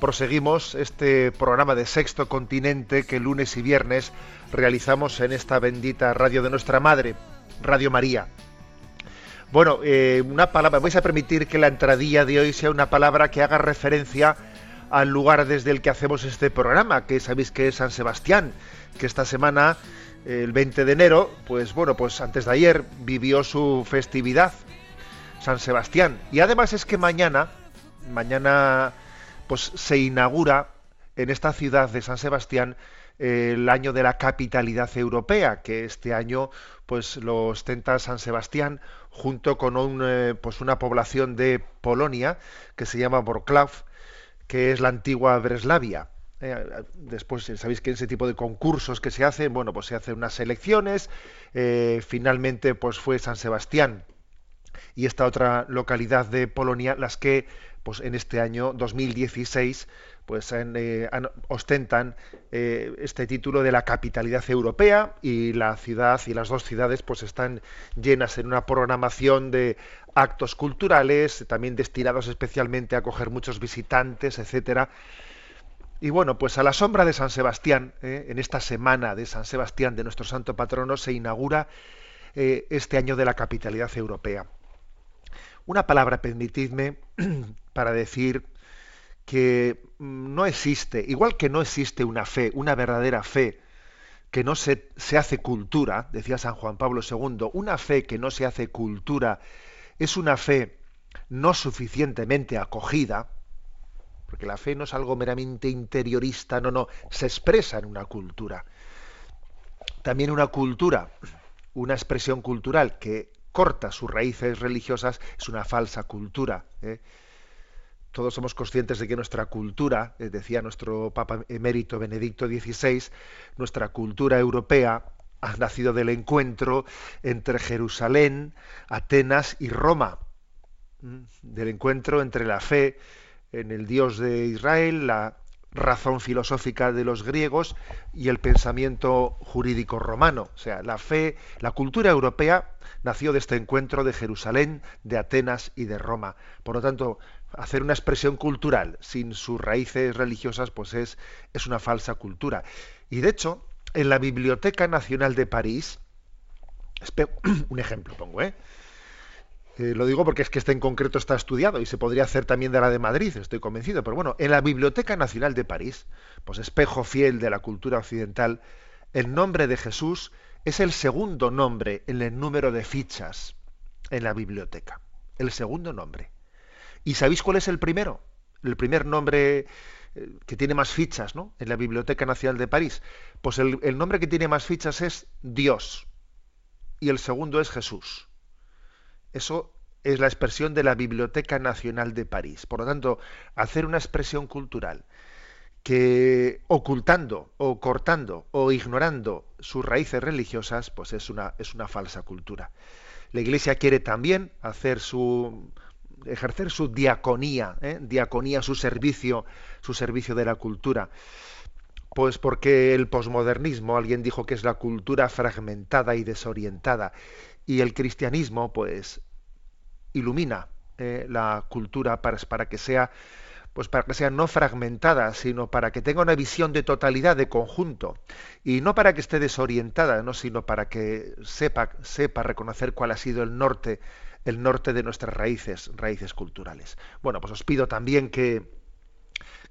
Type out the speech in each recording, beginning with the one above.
proseguimos este programa de Sexto Continente que lunes y viernes realizamos en esta bendita radio de nuestra Madre, Radio María. Bueno, eh, una palabra, vais a permitir que la entradilla de hoy sea una palabra que haga referencia al lugar desde el que hacemos este programa, que sabéis que es San Sebastián, que esta semana, el 20 de enero, pues bueno, pues antes de ayer vivió su festividad, San Sebastián. Y además es que mañana, mañana, pues se inaugura en esta ciudad de San Sebastián eh, el año de la capitalidad europea, que este año pues lo ostenta San Sebastián junto con un, eh, pues una población de Polonia que se llama Wrocław, que es la antigua Breslavia. Eh, después sabéis que ese tipo de concursos que se hacen, bueno, pues se hacen unas elecciones, finalmente pues fue San Sebastián y esta otra localidad de Polonia las que pues en este año 2016 pues eh, ostentan eh, este título de la capitalidad europea y la ciudad y las dos ciudades pues están llenas en una programación de actos culturales también destinados especialmente a acoger muchos visitantes etcétera y bueno, pues a la sombra de San Sebastián, eh, en esta semana de San Sebastián, de nuestro santo patrono, se inaugura este año de la capitalidad europea. Una palabra, permitidme, para decir que mm, no existe, igual que no existe una fe, una verdadera fe, que no se, se hace cultura, decía San Juan Pablo II, una fe que no se hace cultura es una fe no suficientemente acogida, porque la fe no es algo meramente interiorista, no, no, se expresa en una cultura. También una cultura, una expresión cultural que corta sus raíces religiosas es una falsa cultura. ¿eh? Todos somos conscientes de que nuestra cultura, eh, decía nuestro Papa emérito Benedicto XVI, nuestra cultura europea ha nacido del encuentro entre Jerusalén, Atenas y Roma, del encuentro entre la fe en el Dios de Israel, la razón filosófica de los griegos y el pensamiento jurídico romano. O sea, la fe, la cultura europea nació de este encuentro de Jerusalén, de Atenas y de Roma. Por lo tanto, hacer una expresión cultural sin sus raíces religiosas, pues es, es una falsa cultura. Y de hecho, en la Biblioteca Nacional de París, un ejemplo pongo, ¿eh? Eh, lo digo porque es que este en concreto está estudiado y se podría hacer también de la de Madrid, estoy convencido. Pero bueno, en la Biblioteca Nacional de París, pues espejo fiel de la cultura occidental, el nombre de Jesús es el segundo nombre en el número de fichas en la biblioteca. El segundo nombre. ¿Y sabéis cuál es el primero? El primer nombre eh, que tiene más fichas ¿no? en la Biblioteca Nacional de París. Pues el, nombre que tiene más fichas es Dios. Y el segundo es Jesús. Eso es la expresión de la Biblioteca Nacional de París. Por lo tanto, hacer una expresión cultural que ocultando o cortando o ignorando sus raíces religiosas, pues es una, es una falsa cultura. La Iglesia quiere también hacer su ejercer su diaconía, ¿eh? diaconía, su servicio, su servicio de la cultura. Pues porque el posmodernismo, alguien dijo que es la cultura fragmentada y desorientada, y el cristianismo, pues, ilumina eh, la cultura para, para que sea pues para que sea no fragmentada, sino para que tenga una visión de totalidad, de conjunto, y no para que esté desorientada, ¿no? sino para que sepa, sepa reconocer cuál ha sido el norte, el norte de nuestras raíces, raíces culturales. Bueno, pues os pido también que,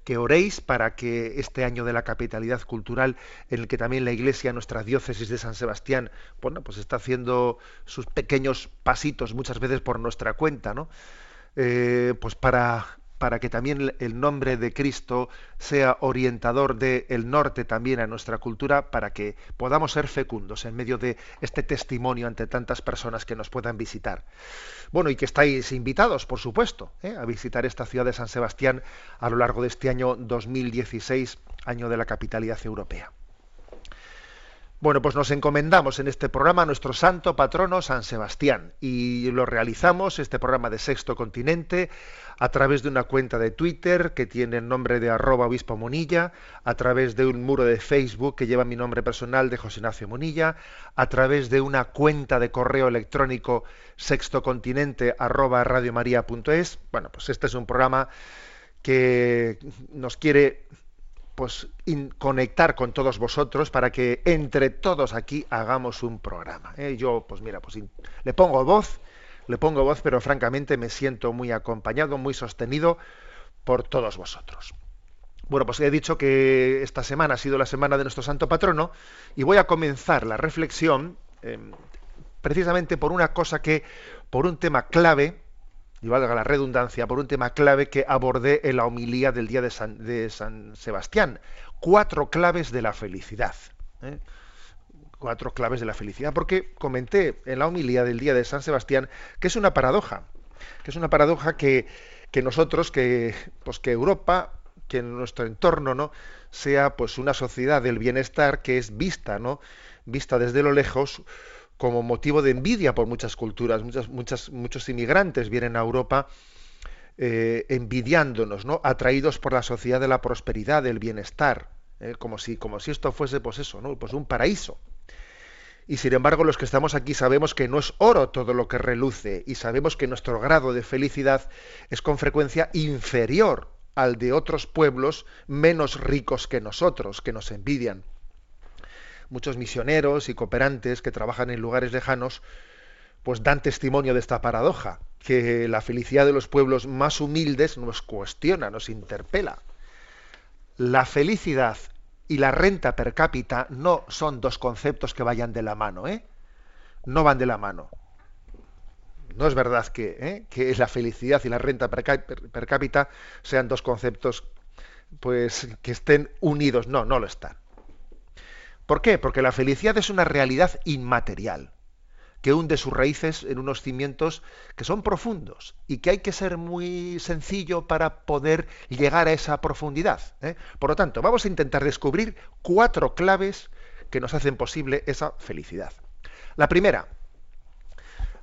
que oréis para que este año de la capitalidad cultural, en el que también la Iglesia, nuestra diócesis de San Sebastián, bueno, pues está haciendo sus pequeños pasitos muchas veces por nuestra cuenta, ¿no? Eh, pues para para que también el nombre de Cristo sea orientador del norte también a nuestra cultura, para que podamos ser fecundos en medio de este testimonio ante tantas personas que nos puedan visitar. Bueno, y que estáis invitados, por supuesto, ¿eh? a visitar esta ciudad de San Sebastián a lo largo de este año 2016, año de la capitalidad europea. Bueno, pues nos encomendamos en este programa a nuestro santo patrono San Sebastián y lo realizamos, este programa de Sexto Continente, a través de una cuenta de Twitter que tiene el nombre de arroba obispo Monilla, a través de un muro de Facebook que lleva mi nombre personal de José Ignacio Monilla, a través de una cuenta de correo electrónico sextocontinente arroba radiomaria.es. Bueno, pues este es un programa que nos quiere pues conectar con todos vosotros para que entre todos aquí hagamos un programa. ¿eh? Yo, pues mira, pues le pongo voz, le pongo voz, pero francamente me siento muy acompañado, muy sostenido por todos vosotros. Bueno, pues he dicho que esta semana ha sido la semana de nuestro santo patrono y voy a comenzar la reflexión em, precisamente por una cosa que, por un tema clave, y valga la redundancia, por un tema clave que abordé en la homilía del día de San, Sebastián. Cuatro claves de la felicidad. ¿eh? Cuatro claves de la felicidad. Porque comenté en la homilía del día de San Sebastián que es una paradoja. Que es una paradoja que, que nosotros, que, pues que Europa, que nuestro entorno, ¿no? sea pues una sociedad del bienestar que es vista, ¿no? Vista desde lo lejos como motivo de envidia por muchas culturas. Muchas, muchas, muchos inmigrantes vienen a Europa eh, envidiándonos, ¿no? atraídos por la sociedad de la prosperidad, del bienestar, ¿eh? como, si, como si esto fuese pues eso, ¿no? pues un paraíso. Y sin embargo, los que estamos aquí sabemos que no es oro todo lo que reluce y sabemos que nuestro grado de felicidad es con frecuencia inferior al de otros pueblos menos ricos que nosotros, que nos envidian muchos misioneros y cooperantes que trabajan en lugares lejanos, pues dan testimonio de esta paradoja, que la felicidad de los pueblos más humildes nos cuestiona, nos interpela. La felicidad y la renta per cápita no son dos conceptos que vayan de la mano, ¿eh? No van de la mano. No es verdad que, ¿eh? que la felicidad y la renta per, per cápita sean dos conceptos pues que estén unidos. No, no lo están. ¿Por qué? Porque la felicidad es una realidad inmaterial, que hunde sus raíces en unos cimientos que son profundos y que hay que ser muy sencillo para poder llegar a esa profundidad. ¿eh? Por lo tanto, vamos a intentar descubrir cuatro claves que nos hacen posible esa felicidad. La primera,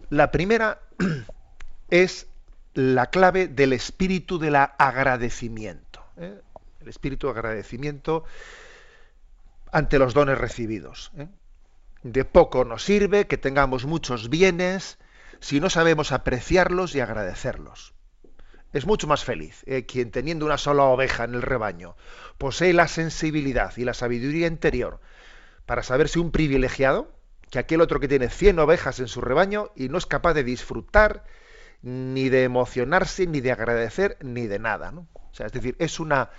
la primera es la clave del espíritu del agradecimiento. ¿eh? El espíritu de agradecimiento ante los dones recibidos. ¿eh? De poco nos sirve que tengamos muchos bienes si no sabemos apreciarlos y agradecerlos. Es mucho más feliz ¿eh? quien teniendo una sola oveja en el rebaño posee la sensibilidad y la sabiduría interior para saber si un privilegiado, que aquel otro que tiene 100 ovejas en su rebaño y no es capaz de disfrutar ni de emocionarse, ni de agradecer, ni de nada. O sea, es decir, es una,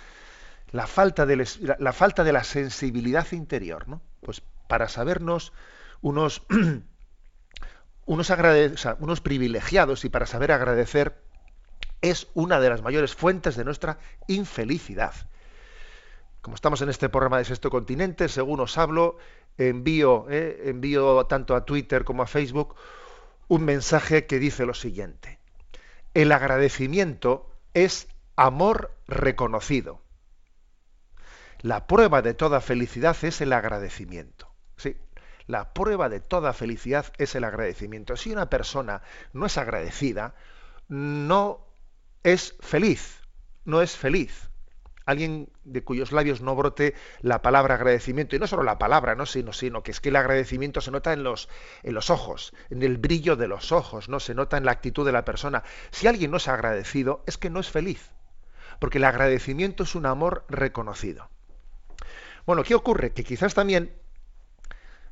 la falta de, la, falta de la sensibilidad interior, ¿no? Pues para sabernos unos, unos, unos privilegiados y para saber agradecer es una de las mayores fuentes de nuestra infelicidad. Como estamos en este programa de Sexto Continente, según os hablo, envío, eh, envío tanto a Twitter como a Facebook un mensaje que dice lo siguiente. El agradecimiento es amor reconocido. La prueba de toda felicidad es el agradecimiento. Sí, la prueba de toda felicidad es el agradecimiento. Si una persona no es agradecida, no es feliz, no es feliz. Alguien de cuyos labios no brote la palabra agradecimiento, y no solo la palabra, ¿no? sino, que es que el agradecimiento se nota en los, en los ojos, en el brillo de los ojos, no se nota en la actitud de la persona. Si alguien no es agradecido, es que no es feliz, porque el agradecimiento es un amor reconocido. Bueno, ¿qué ocurre? Que quizás también,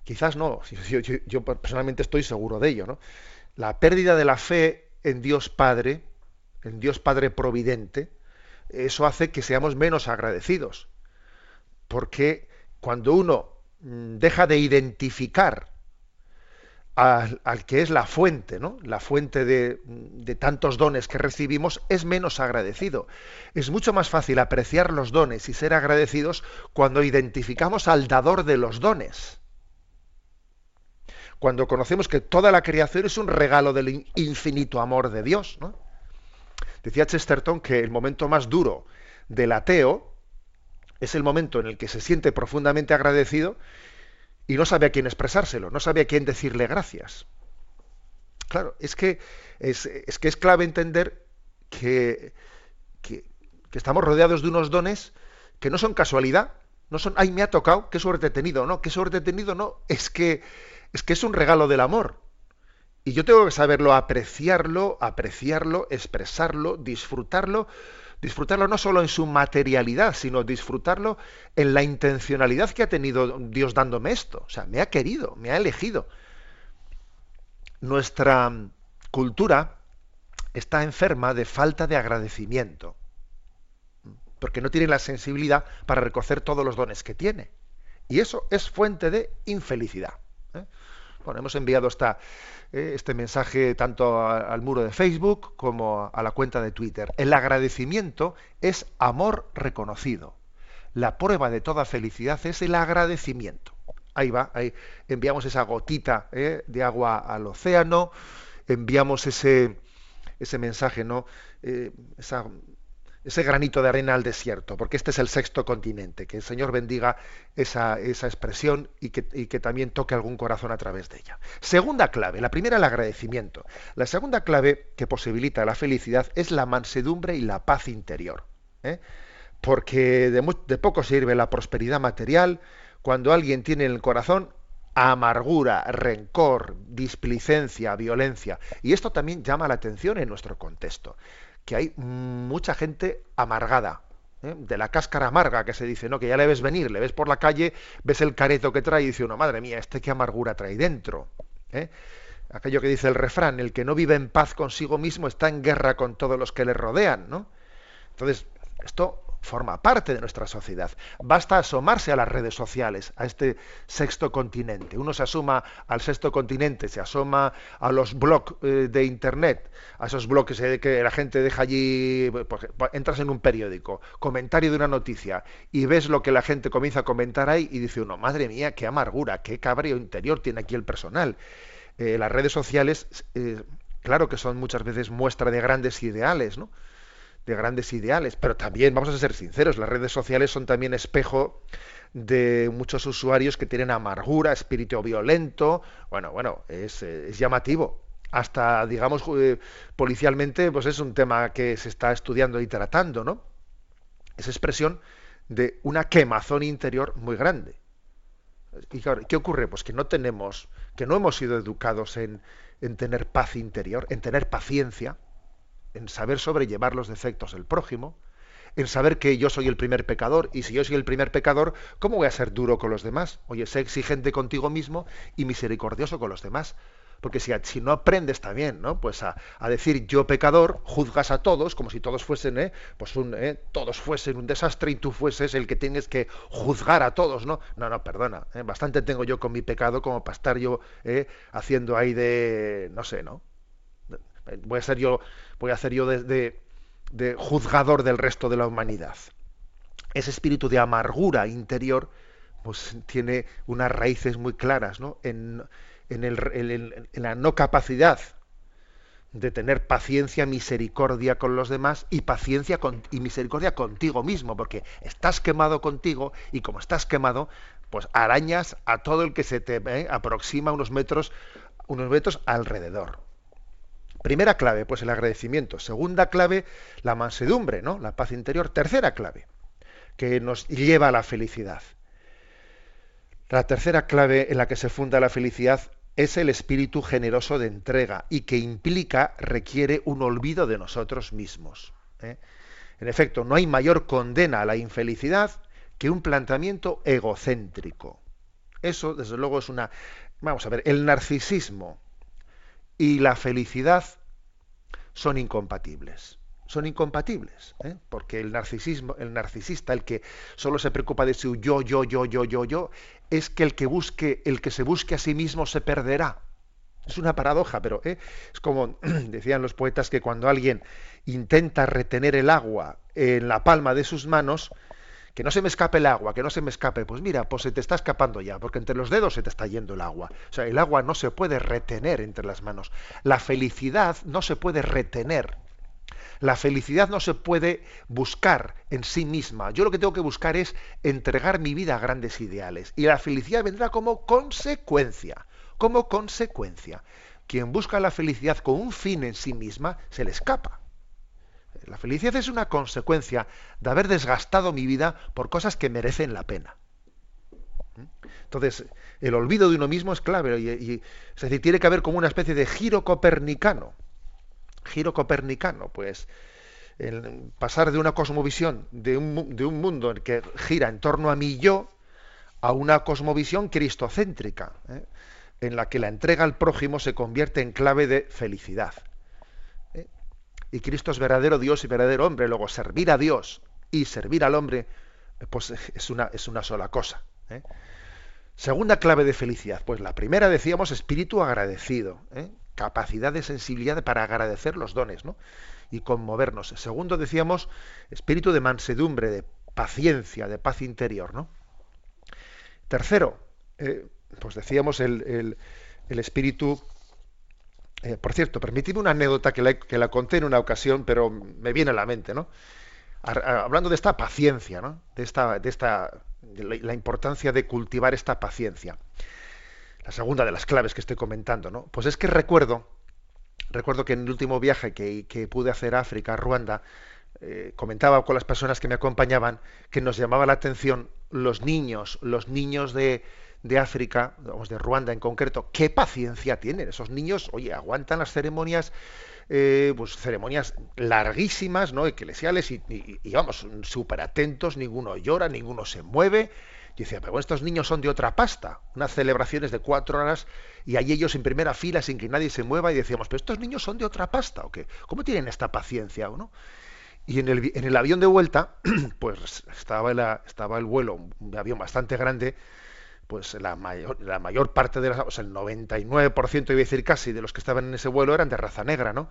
quizás no, yo, personalmente estoy seguro de ello, ¿no? La pérdida de la fe en Dios Padre, en Dios Padre Providente, eso hace que seamos menos agradecidos. Porque cuando uno mm, deja de identificar al, que es la fuente, ¿no? La fuente de, de, tantos dones que recibimos, es menos agradecido. Es mucho más fácil apreciar los dones y ser agradecidos cuando identificamos al dador de los dones. Cuando conocemos que toda la creación es un regalo del infinito amor de Dios, ¿no? Decía Chesterton que el momento más duro del ateo es el momento en el que se siente profundamente agradecido y no sabe a quién expresárselo, no sabe a quién decirle gracias. Claro, es que es, que es clave entender que, que, estamos rodeados de unos dones que no son casualidad, no son, ay, me ha tocado, qué suerte he tenido, no, qué suerte he tenido, no, es que es que es un regalo del amor. Y yo tengo que saberlo apreciarlo, apreciarlo, expresarlo, disfrutarlo, disfrutarlo no solo en su materialidad, sino disfrutarlo en la intencionalidad que ha tenido Dios dándome esto. O sea, me ha querido, me ha elegido. Nuestra cultura está enferma de falta de agradecimiento, porque no tiene la sensibilidad para reconocer todos los dones que tiene. Y eso es fuente de infelicidad. ¿eh? Bueno, hemos enviado esta, eh, este mensaje tanto al muro de Facebook como a la cuenta de Twitter. El agradecimiento es amor reconocido. La prueba de toda felicidad es el agradecimiento. Ahí va, ahí enviamos esa gotita eh, de agua al océano, enviamos ese, ese mensaje, ¿no? Eh, esa ese granito de arena al desierto, porque este es el sexto continente. Que el Señor bendiga esa, esa expresión y que, y que, también toque algún corazón a través de ella. Segunda clave, la primera el agradecimiento. La segunda clave que posibilita la felicidad es la mansedumbre y la paz interior. ¿eh? Porque de, de poco sirve la prosperidad material cuando alguien tiene en el corazón amargura, rencor, displicencia, violencia. Y esto también llama la atención en nuestro contexto que hay mucha gente amargada, ¿eh? de la cáscara amarga que se dice, ¿no? Que ya le ves venir, le ves por la calle, ves el careto que trae y dice uno, madre mía, este qué amargura trae dentro. ¿eh? Aquello que dice el refrán, el que no vive en paz consigo mismo está en guerra con todos los que le rodean, ¿no? Entonces, esto forma parte de nuestra sociedad. Basta asomarse a las redes sociales, a este sexto continente. Uno se asoma al sexto continente, se asoma a los blogs eh, de Internet, a esos blogs que la gente deja allí, pues, entras en un periódico, comentario de una noticia, y ves lo que la gente comienza a comentar ahí y dice uno, madre mía, qué amargura, qué cabreo interior tiene aquí el personal. Eh, las redes sociales, eh, claro que son muchas veces muestra de grandes ideales, ¿no? De grandes ideales, pero también, vamos a ser sinceros, las redes sociales son también espejo de muchos usuarios que tienen amargura, espíritu violento, bueno, bueno, es, es llamativo. Hasta, digamos, eh, policialmente, pues es un tema que se está estudiando y tratando, ¿no? Es expresión de una quemazón interior muy grande. ¿Y qué ocurre? Pues que no tenemos, que no hemos sido educados en, en tener paz interior, en tener paciencia, en saber sobrellevar los defectos del prójimo, en saber que yo soy el primer pecador y si yo soy el primer pecador, ¿cómo voy a ser duro con los demás? Oye, sé exigente contigo mismo y misericordioso con los demás. Porque si, si no aprendes también, ¿no? Pues a, decir yo pecador, juzgas a todos como si todos fuesen, ¿eh? Pues un, ¿eh? todos fuesen un desastre y tú fueses el que tienes que juzgar a todos, ¿no? No, no, perdona. ¿eh? Bastante tengo yo con mi pecado como para estar yo ¿eh? haciendo ahí de, no sé, ¿no? Voy a ser yo, voy a hacer yo de, juzgador del resto de la humanidad. Ese espíritu de amargura interior, pues tiene unas raíces muy claras, ¿no? En, la no capacidad de tener paciencia, misericordia con los demás y paciencia y misericordia contigo mismo, porque estás quemado contigo y como estás quemado, pues arañas a todo el que se te ¿eh? aproxima unos metros, unos metros alrededor. Primera clave, pues el agradecimiento. Segunda clave, la mansedumbre, ¿no? La paz interior. Tercera clave, que nos lleva a la felicidad. La tercera clave en la que se funda la felicidad es el espíritu generoso de entrega y que implica, requiere un olvido de nosotros mismos. ¿eh? En efecto, no hay mayor condena a la infelicidad que un planteamiento egocéntrico. Eso, desde luego, es una... Vamos a ver, el narcisismo y la felicidad son incompatibles. son incompatibles, ¿eh? porque el narcisismo, el narcisista, el que solo se preocupa de su yo, yo, yo, yo, yo, yo, es que el que busque, el que se busque a sí mismo se perderá. Es una paradoja, pero ¿eh? es como decían los poetas que cuando alguien intenta retener el agua en la palma de sus manos, que no se me escape el agua, que no se me escape, pues mira, pues se te está escapando ya, porque entre los dedos se te está yendo el agua. O sea, el agua no se puede retener entre las manos. La felicidad no se puede retener. La felicidad no se puede buscar en sí misma. Yo lo que tengo que buscar es entregar mi vida a grandes ideales. Y la felicidad vendrá como consecuencia. Como consecuencia. Quien busca la felicidad con un fin en sí misma, se le escapa. La felicidad es una consecuencia de haber desgastado mi vida por cosas que merecen la pena. Entonces, el olvido de uno mismo es clave. Y, es decir, tiene que haber como una especie de giro copernicano. Giro copernicano, pues el pasar de una cosmovisión de un, mundo que gira en torno a mí yo a una cosmovisión cristocéntrica, ¿eh? en la que la entrega al prójimo se convierte en clave de felicidad y Cristo es verdadero Dios y verdadero hombre. Luego, servir a Dios y servir al hombre, pues es una, es una sola cosa. ¿eh? Segunda clave de felicidad. Pues la primera decíamos espíritu agradecido, ¿eh? capacidad de sensibilidad para agradecer los dones ¿no? y conmovernos. Segundo decíamos espíritu de mansedumbre, de paciencia, de paz interior. ¿no? Tercero, eh, pues decíamos el, el, el espíritu eh, por cierto, permitidme una anécdota que la, conté en una ocasión, pero me viene a la mente, ¿no? hablando de esta paciencia, ¿no? De esta, de esta, la, importancia de cultivar esta paciencia. La segunda de las claves que estoy comentando, ¿no? Pues es que recuerdo, recuerdo que en el último viaje que, pude hacer a África, Ruanda, eh, comentaba con las personas que me acompañaban que nos llamaba la atención los niños, los niños de, de África, vamos, de Ruanda en concreto, qué paciencia tienen esos niños, oye, aguantan las ceremonias, eh, pues ceremonias larguísimas, ¿no? Eclesiales y, y, vamos, súper atentos, ninguno llora, ninguno se mueve. Y decía, pero estos niños son de otra pasta, unas celebraciones de cuatro horas y hay ellos en primera fila sin que nadie se mueva y decíamos, pero estos niños son de otra pasta, ¿o qué? ¿Cómo tienen esta paciencia, no? Y en el, en el avión de vuelta, pues estaba, la, estaba el vuelo, un avión bastante grande, pues la mayor, la mayor parte de las, o sea, el 99%, iba a decir casi, de los que estaban en ese vuelo eran de raza negra, ¿no?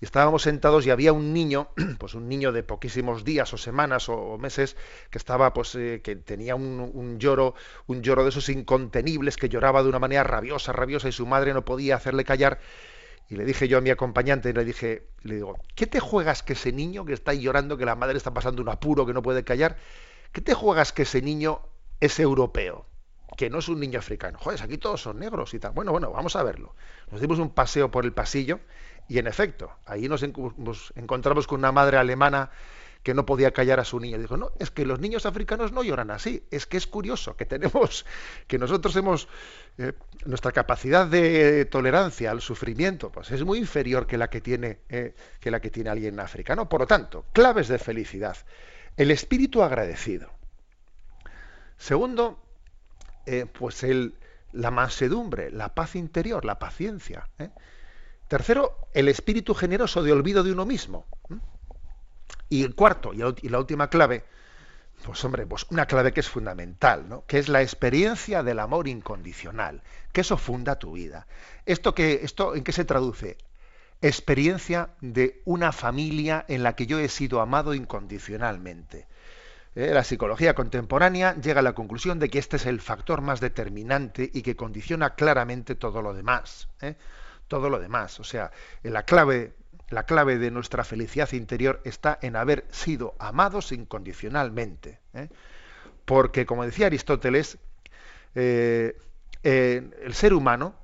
Y estábamos sentados y había un niño, pues un niño de poquísimos días o semanas o, meses, que estaba, pues, eh, que tenía un, un, lloro, un lloro de esos incontenibles, que lloraba de una manera rabiosa, rabiosa, y su madre no podía hacerle callar. Y le dije yo a mi acompañante, le dije, le digo, ¿qué te juegas que ese niño que está llorando, que la madre está pasando un apuro, que no puede callar, ¿qué te juegas que ese niño es europeo? Que no es un niño africano. Joder, aquí todos son negros y tal. Bueno, bueno, vamos a verlo. Nos dimos un paseo por el pasillo y en efecto, ahí nos, encontramos con una madre alemana que no podía callar a su niño. Dijo, no, es que los niños africanos no lloran así. Es que es curioso que tenemos, que nosotros hemos, eh, nuestra capacidad de tolerancia al sufrimiento, pues es muy inferior que la que tiene, eh, que la que tiene alguien africano. Por lo tanto, claves de felicidad. El espíritu agradecido. Segundo, eh, pues el, la mansedumbre, la paz interior, la paciencia. ¿eh? Tercero, el espíritu generoso de olvido de uno mismo. Y el cuarto, y la última clave, pues hombre, pues una clave que es fundamental, ¿no? Que es la experiencia del amor incondicional, que eso funda tu vida. ¿Esto, que, esto en qué se traduce? Experiencia de una familia en la que yo he sido amado incondicionalmente. Eh, la psicología contemporánea llega a la conclusión de que este es el factor más determinante y que condiciona claramente todo lo demás. ¿eh? Todo lo demás. O sea, la clave, la clave de nuestra felicidad interior está en haber sido amados incondicionalmente. ¿eh? Porque, como decía Aristóteles, el ser humano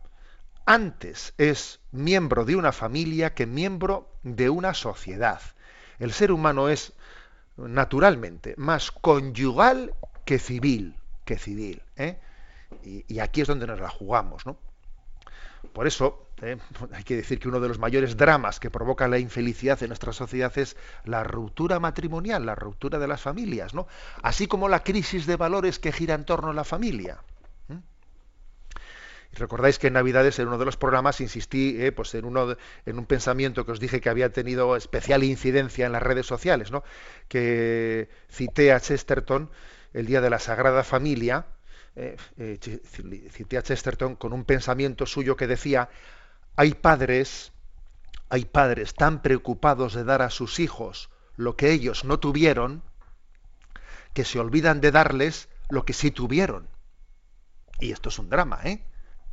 antes es miembro de una familia que miembro de una sociedad. El ser humano es naturalmente, más conyugal que civil, que civil. ¿eh? Y, aquí es donde nos la jugamos, ¿no? Por eso ¿eh? hay que decir que uno de los mayores dramas que provoca la infelicidad en nuestra sociedad es la ruptura matrimonial, la ruptura de las familias, ¿no? Así como la crisis de valores que gira en torno a la familia. Recordáis que en Navidades, en uno de los programas, insistí eh, pues en, uno en un pensamiento que os dije que había tenido especial incidencia en las redes sociales, ¿no? que cité a Chesterton el día de la Sagrada Familia, eh, eh, cité a Chesterton con un pensamiento suyo que decía, hay padres, hay padres tan preocupados de dar a sus hijos lo que ellos no tuvieron, que se olvidan de darles lo que sí tuvieron. Y esto es un drama, ¿eh?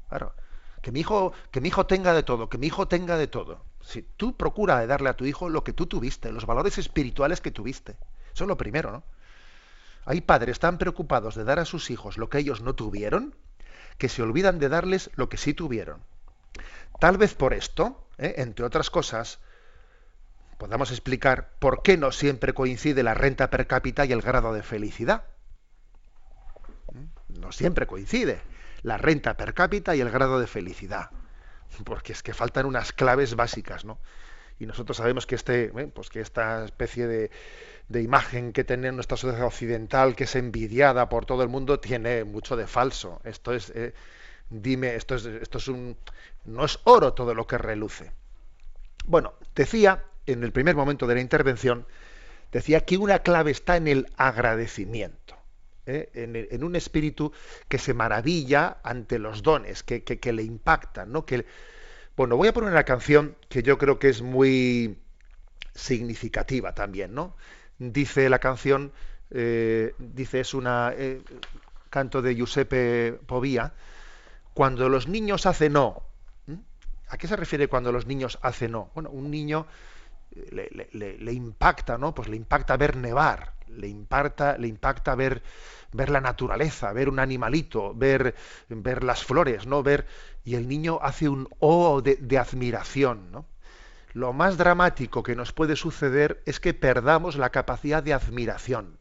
Claro. Que mi hijo, que mi hijo tenga de todo, que mi hijo tenga de todo. Si tú procura de darle a tu hijo lo que tú tuviste, los valores espirituales que tuviste. Eso es lo primero, ¿no? Hay padres tan preocupados de dar a sus hijos lo que ellos no tuvieron, que se olvidan de darles lo que sí tuvieron. Tal vez por esto, ¿eh? entre otras cosas, podamos explicar por qué no siempre coincide la renta per cápita y el grado de felicidad. ¿Mm? No siempre coincide la renta per cápita y el grado de felicidad. Porque es que faltan unas claves básicas, ¿no? Y nosotros sabemos que este, ¿eh? pues que esta especie de, de imagen que tiene nuestra sociedad occidental, que es envidiada por todo el mundo, tiene mucho de falso. Esto es, eh, dime, esto es, esto es un, no es oro todo lo que reluce. Bueno, decía en el primer momento de la intervención, decía que una clave está en el agradecimiento, ¿eh? en, un espíritu que se maravilla ante los dones, que, le impactan, ¿no? Que, bueno, voy a poner una canción que yo creo que es muy significativa también, ¿no? Dice la canción, eh, dice, es una eh, canto de Giuseppe Povia, cuando los niños hacen no. ¿A qué se refiere cuando los niños hacen no? Bueno, un niño le, impacta, ¿no? Pues le impacta ver nevar, le impacta, le impacta ver, ver la naturaleza, ver un animalito, ver, ver las flores, ¿no? Ver, y el niño hace un oh de, admiración, ¿no? Lo más dramático que nos puede suceder es que perdamos la capacidad de admiración,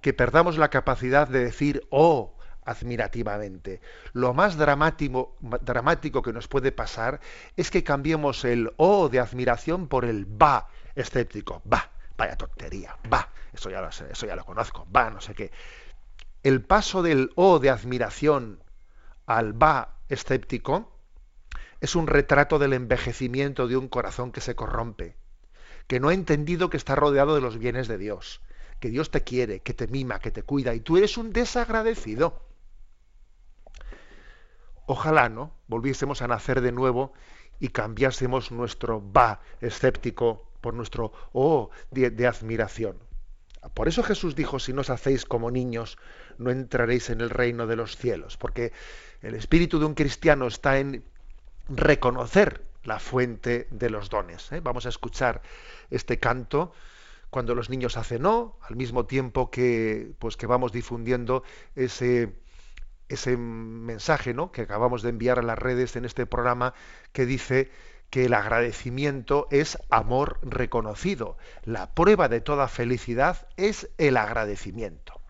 que perdamos la capacidad de decir oh admirativamente. Lo más dramático, dramático que nos puede pasar es que cambiemos el O de admiración por el va escéptico. Va, vaya tontería, va, eso ya lo eso ya lo conozco, va, no sé qué. El paso del O de admiración al va escéptico es un retrato del envejecimiento de un corazón que se corrompe, que no ha entendido que está rodeado de los bienes de Dios, que Dios te quiere, que te mima, que te cuida, y tú eres un desagradecido. Ojalá, ¿no? Volviésemos a nacer de nuevo y cambiásemos nuestro va escéptico por nuestro oh de, admiración. Por eso Jesús dijo, si no os hacéis como niños, no entraréis en el reino de los cielos, porque el espíritu de un cristiano está en reconocer la fuente de los dones. ¿eh? Vamos a escuchar este canto cuando los niños hacen no, al mismo tiempo que, pues, que vamos difundiendo ese, ese mensaje ¿no? que acabamos de enviar a las redes en este programa que dice que el agradecimiento es amor reconocido. La prueba de toda felicidad es el agradecimiento.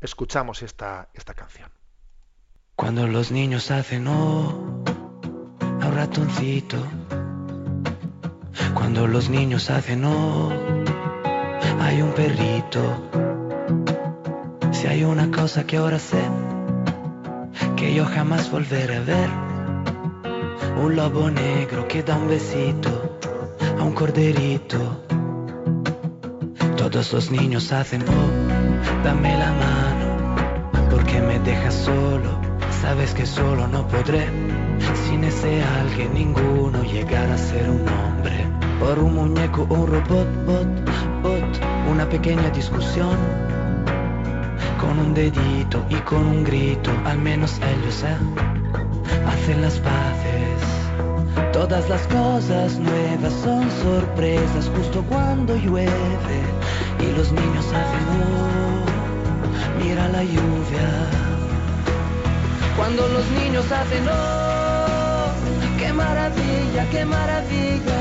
Escuchamos esta, esta canción. Cuando los niños hacen oh, a un ratoncito. Cuando los niños hacen oh, hay un perrito. Si hay una cosa que ahora sé que yo jamás volveré a ver. Un lobo negro que da un besito a un corderito. Todos los niños hacen, oh, dame la mano, porque me dejas solo. Sabes que solo no podré, sin ese alguien ninguno llegar a ser un hombre. Por un muñeco, un robot, bot, bot, una pequeña discusión con un dedito y con un grito, al menos ellos ¿eh? hacen las paces. Todas las cosas nuevas son sorpresas justo cuando llueve y los niños hacen oh, mira la lluvia. Cuando los niños hacen oh, qué maravilla, qué maravilla.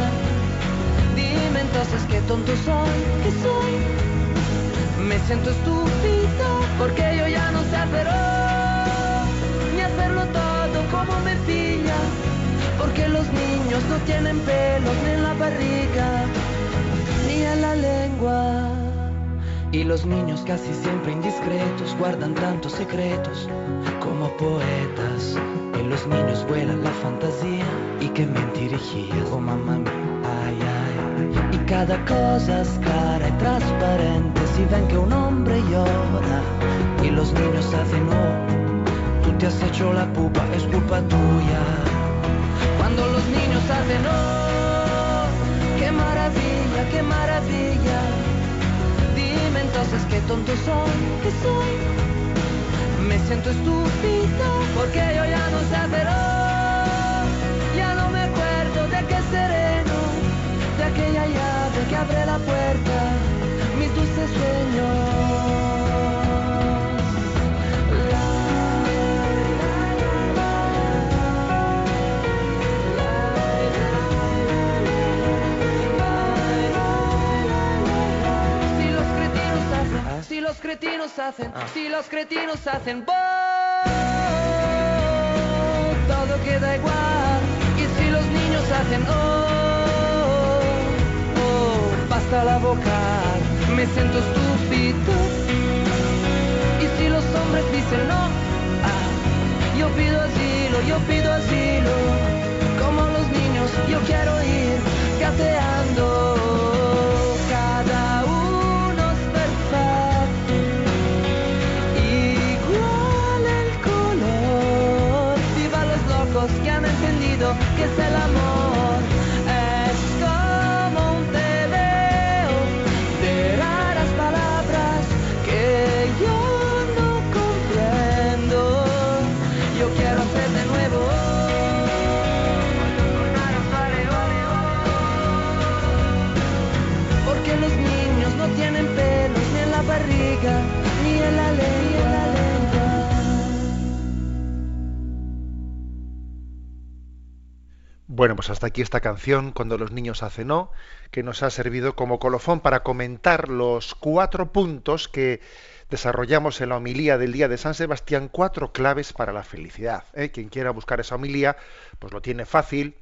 Dime entonces qué tonto soy, qué soy me siento estúpido porque yo ya no sé hacer ni hacerlo todo como me pilla. Porque los niños no tienen pelos ni en la barriga ni en la lengua. Y los niños casi siempre indiscretos guardan tantos secretos como poetas En los niños vuela la fantasía y que mentirijillas, oh mamá mía, cada cosa es cara y transparente si ven que un hombre llora y los niños hacen oh, tú te has hecho la pupa, es culpa tuya. Cuando los niños hacen oh, qué maravilla, qué maravilla. Dime entonces qué tonto soy, que soy. Me siento estúpido porque yo ya no sé hacerlo. Ya aquella llave que abre la puerta, mis dulces sueños. Si los cretinos hacen, si los cretinos hacen, si los cretinos hacen, ¡boh! todo queda igual. Y si los niños hacen, oh, basta la vocal, me siento estúpido. Y si los hombres dicen no, ah, yo pido asilo, yo pido asilo. Como los niños, yo quiero ir gateando. Cada uno es perfecto. Igual el color. Viva los locos que han entendido que es el amor. Bueno, pues hasta aquí esta canción, Cuando los niños hacen no, que nos ha servido como colofón para comentar los cuatro puntos que desarrollamos en la homilía del día de San Sebastián, cuatro claves para la felicidad. ¿eh? Quien quiera buscar esa homilía, pues lo tiene fácil.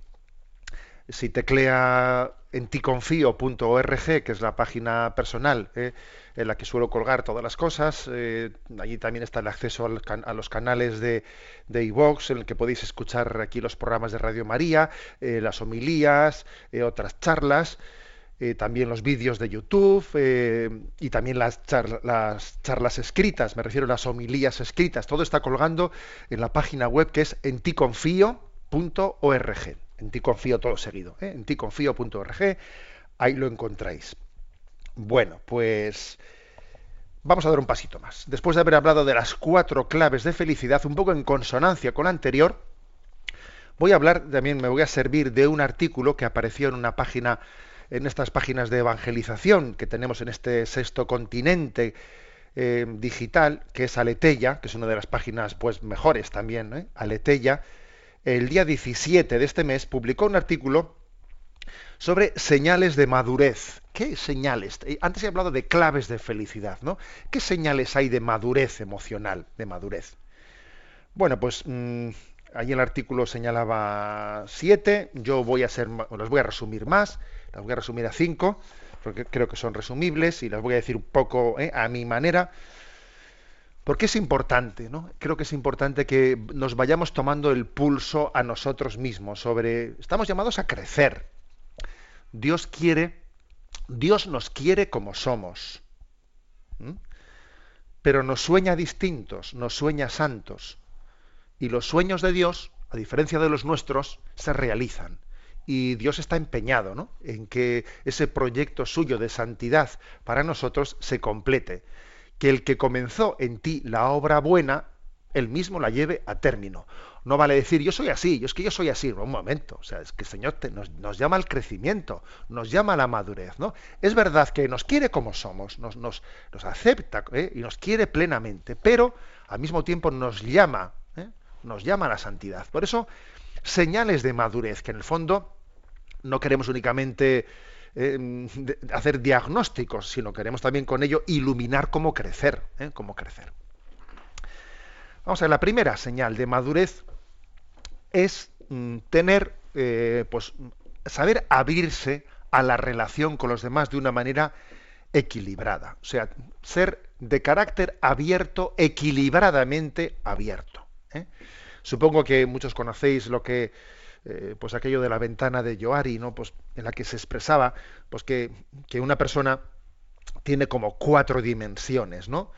Si teclea en ticonfío.org, que es la página personal ¿eh? En la que suelo colgar todas las cosas, eh, allí también está el acceso al a los canales de de en el que podéis escuchar aquí los programas de Radio María, eh, las homilías, eh, otras charlas, también los vídeos de YouTube y también las, char- las charlas escritas, me refiero a las homilías escritas. Todo está colgando en la página web que es enticonfío.org. En ti confío todo seguido. En ticonfío.org, ahí lo encontráis. Bueno, pues vamos a dar un pasito más. Después de haber hablado de las cuatro claves de felicidad, un poco en consonancia con la anterior, voy a hablar, también me voy a servir de un artículo que apareció en una página, en estas páginas de evangelización que tenemos en este sexto continente eh, digital, que es Aleteya, que es una de las páginas pues mejores también, ¿eh? Aleteya, el día 17 de este mes publicó un artículo sobre señales de madurez. ¿Qué señales? Eh, Antes he hablado de claves de felicidad, ¿no? ¿Qué señales hay de madurez emocional, de madurez? Bueno, pues mm, ahí el artículo señalaba siete, yo voy a ser, voy a resumir más, las voy a resumir a cinco, porque creo que son resumibles y las voy a decir un poco eh, a mi manera, porque es importante, ¿no? Creo que es importante que nos vayamos tomando el pulso a nosotros mismos sobre, estamos llamados a crecer. Dios quiere, Dios nos quiere como somos. Pero nos sueña distintos, nos sueña santos. Y los sueños de Dios, a diferencia de los nuestros, se realizan. Y Dios está empeñado ¿no? en que ese proyecto suyo de santidad para nosotros se complete. Que el que comenzó en ti la obra buena, él mismo la lleve a término. No vale decir, yo soy así, yo es que yo soy así. Un momento, o sea, es que el Señor te- nos, llama al crecimiento, nos llama a la madurez. ¿no? Es verdad que nos quiere como somos, nos, nos, nos acepta ¿eh? y nos quiere plenamente, pero al mismo tiempo nos llama, ¿eh? nos llama a la santidad. Por eso, señales de madurez, que en el fondo no queremos únicamente eh, hacer diagnósticos, sino queremos también con ello iluminar cómo crecer, cómo crecer. Vamos a ver, la primera señal de madurez es mm, tener, eh, pues, saber abrirse a la relación con los demás de una manera equilibrada. O sea, ser de carácter abierto, equilibradamente abierto. ¿eh? Supongo que muchos conocéis lo que, eh, pues aquello de la ventana de Yoari, ¿no? Pues en la que se expresaba, pues que, que una persona tiene como cuatro dimensiones, ¿no?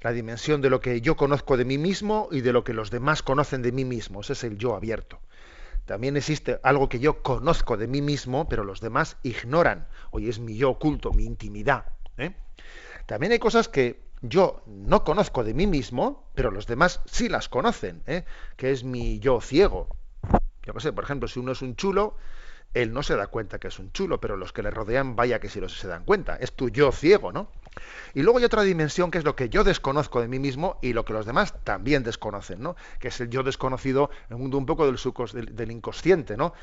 La dimensión de lo que yo conozco de mí mismo y de lo que los demás conocen de mí mismo. Ese es el yo abierto. También existe algo que yo conozco de mí mismo, pero los demás ignoran. Hoy es mi yo oculto, mi intimidad. ¿eh? También hay cosas que yo no conozco de mí mismo, pero los demás sí las conocen, ¿eh? que es mi yo ciego. Yo qué sé, por ejemplo, si uno es un chulo, él no se da cuenta que es un chulo, pero los que le rodean, vaya que sí los se dan cuenta. Es tu yo ciego, ¿no? Y luego hay otra dimensión que es lo que yo desconozco de mí mismo y lo que los demás también desconocen, ¿no? Que es el yo desconocido, el mundo un poco del, del, del inconsciente, ¿no?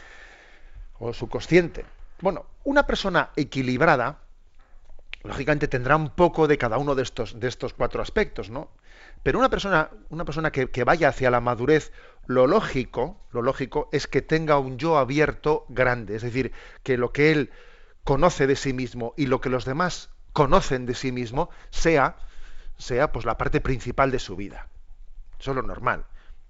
O subconsciente. Bueno, una persona equilibrada, lógicamente tendrá un poco de cada uno de estos, de estos cuatro aspectos, ¿no? Pero una persona, una persona que, que, vaya hacia la madurez, lo lógico, lo lógico es que tenga un yo abierto grande, es decir, que lo que él conoce de sí mismo y lo que los demás conocen de sí mismo sea, sea pues la parte principal de su vida. Eso es lo normal.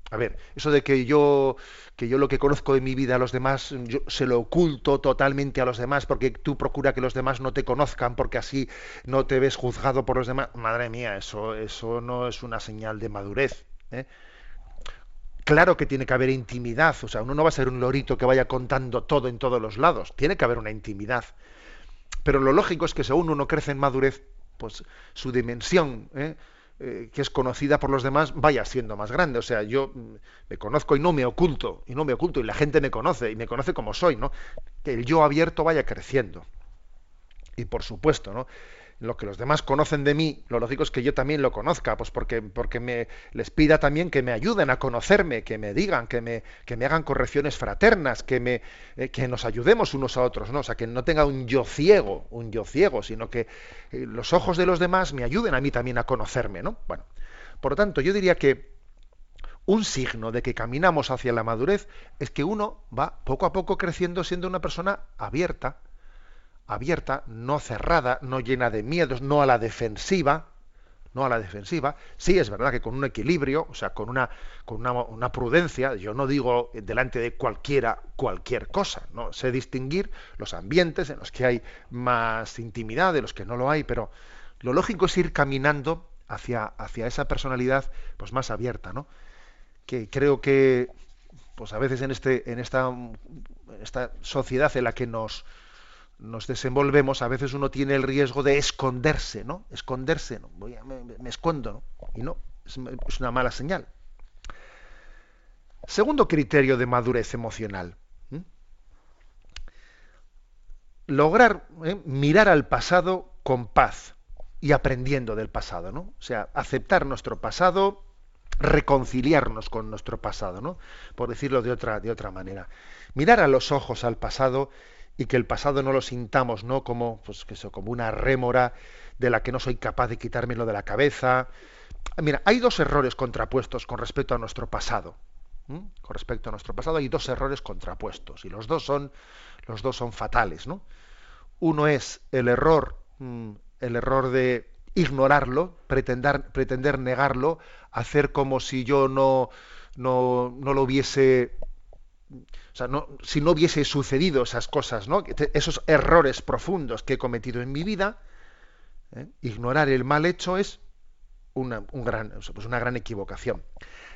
A ver, eso de que yo, que yo lo que conozco de mi vida a los demás, yo se lo oculto totalmente a los demás porque tú procura que los demás no te conozcan porque así no te ves juzgado por los demás. Madre mía, eso, eso no es una señal de madurez. ¿eh? Claro que tiene que haber intimidad, o sea, uno no va a ser un lorito que vaya contando todo en todos los lados, tiene que haber una intimidad. Pero lo lógico es que según uno crece en madurez, pues su dimensión, ¿eh? Eh, que es conocida por los demás, vaya siendo más grande. O sea, yo mm, me conozco y no me oculto, y no me oculto, y la gente me conoce, y me conoce como soy, ¿no? Que el yo abierto vaya creciendo. Y por supuesto, ¿no? Lo que los demás conocen de mí, lo lógico es que yo también lo conozca, pues porque, porque me, les pida también que me ayuden a conocerme, que me digan, que me, que me hagan correcciones fraternas, que, me, eh, que nos ayudemos unos a otros, ¿no? O sea, que no tenga un yo ciego, un yo ciego, sino que eh, los ojos de los demás me ayuden a mí también a conocerme, ¿no? Bueno, por lo tanto, yo diría que un signo de que caminamos hacia la madurez es que uno va poco a poco creciendo siendo una persona abierta, abierta, no cerrada, no llena de miedos, no a la defensiva, no a la defensiva. Sí, es verdad que con un equilibrio, o sea, con una, con una, prudencia, yo no digo delante de cualquiera cualquier cosa, no sé distinguir los ambientes en los que hay más intimidad, de los que no lo hay, pero lo lógico es ir caminando hacia, hacia esa personalidad pues más abierta, ¿no? Que creo que pues a veces en este en esta, en esta sociedad en la que nos nos desenvolvemos, a veces uno tiene el riesgo de esconderse, ¿no? Esconderse, ¿no? Voy a, me, escondo, ¿no? Y no, es, una mala señal. Segundo criterio de madurez emocional. Lograr ¿eh? mirar al pasado con paz y aprendiendo del pasado, ¿no? O sea, aceptar nuestro pasado, reconciliarnos con nuestro pasado, ¿no? Por decirlo de otra, de otra manera. Mirar a los ojos al pasado y que el pasado no lo sintamos no como pues que eso, como una rémora de la que no soy capaz de quitármelo de la cabeza. Mira hay dos errores contrapuestos con respecto a nuestro pasado con respecto a nuestro pasado hay dos errores contrapuestos y los dos son los dos son fatales no uno es el error el error de ignorarlo pretender pretender negarlo hacer como si yo no no, no lo hubiese o sea, no, si no hubiese sucedido esas cosas, ¿no? esos errores profundos que he cometido en mi vida, ¿eh? ignorar el mal hecho es una, un gran, pues una gran equivocación.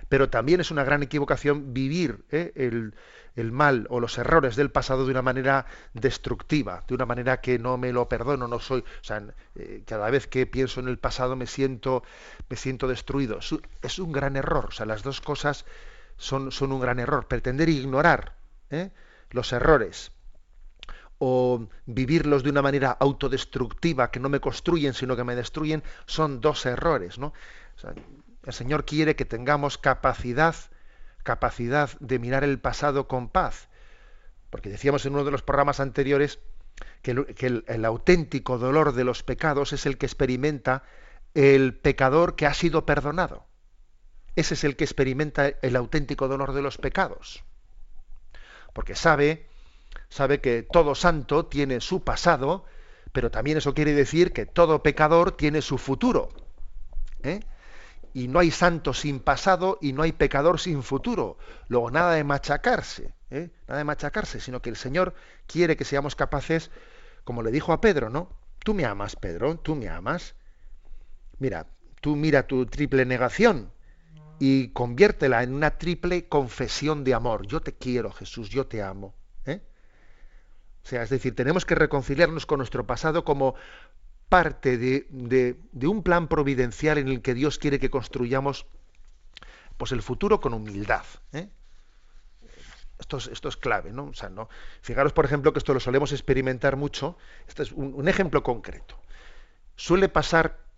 Pero también es una gran equivocación vivir ¿eh? el, el, mal o los errores del pasado de una manera destructiva, de una manera que no me lo perdono, no soy, o sea, eh, cada vez que pienso en el pasado me siento, me siento destruido. Es un, gran error. O sea, las dos cosas son, son un gran error. Pretender ignorar ¿eh? los errores o vivirlos de una manera autodestructiva que no me construyen sino que me destruyen son dos errores ¿no? El Señor quiere que tengamos capacidad capacidad de mirar el pasado con paz porque decíamos en uno de los programas anteriores que, el auténtico dolor de los pecados es el que experimenta el pecador que ha sido perdonado ese es el que experimenta el auténtico dolor de los pecados. Porque sabe, sabe que todo santo tiene su pasado, pero también eso quiere decir que todo pecador tiene su futuro. ¿eh? y no hay santo sin pasado y no hay pecador sin futuro. Luego, nada de machacarse, ¿eh? nada de machacarse, sino que el Señor quiere que seamos capaces, como le dijo a Pedro, ¿no? Tú me amas, Pedro, tú me amas. Mira, tú mira tu triple negación y conviértela en una triple confesión de amor. Yo te quiero, Jesús, yo te amo. ¿eh? O sea, es decir, tenemos que reconciliarnos con nuestro pasado como parte de, un plan providencial en el que Dios quiere que construyamos pues el futuro con humildad. ¿eh? Esto, es, esto es, clave, ¿no? O sea, ¿no? Fijaros, por ejemplo, que esto lo solemos experimentar mucho. Este es un, ejemplo concreto. Suele pasar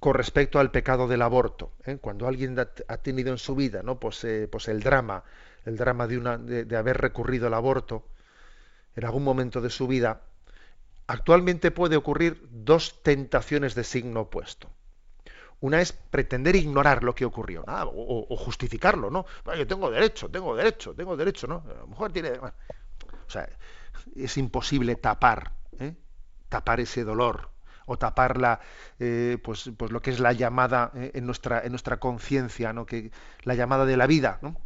con respecto al pecado del aborto. ¿eh? Cuando alguien ha tenido en su vida, ¿no? Pues, eh, pues el drama, el drama de, una, de haber recurrido al aborto en algún momento de su vida, actualmente puede ocurrir dos tentaciones de signo opuesto. Una es pretender ignorar lo que ocurrió, o, justificarlo, ¿no? Yo tengo derecho, tengo derecho, tengo derecho, ¿no? A lo mejor tiene. o sea, es imposible tapar, ¿eh? tapar ese dolor o tapar la, eh, pues, pues lo que es la llamada ¿eh? en nuestra en nuestra conciencia, ¿no? Que la llamada de la vida, ¿no?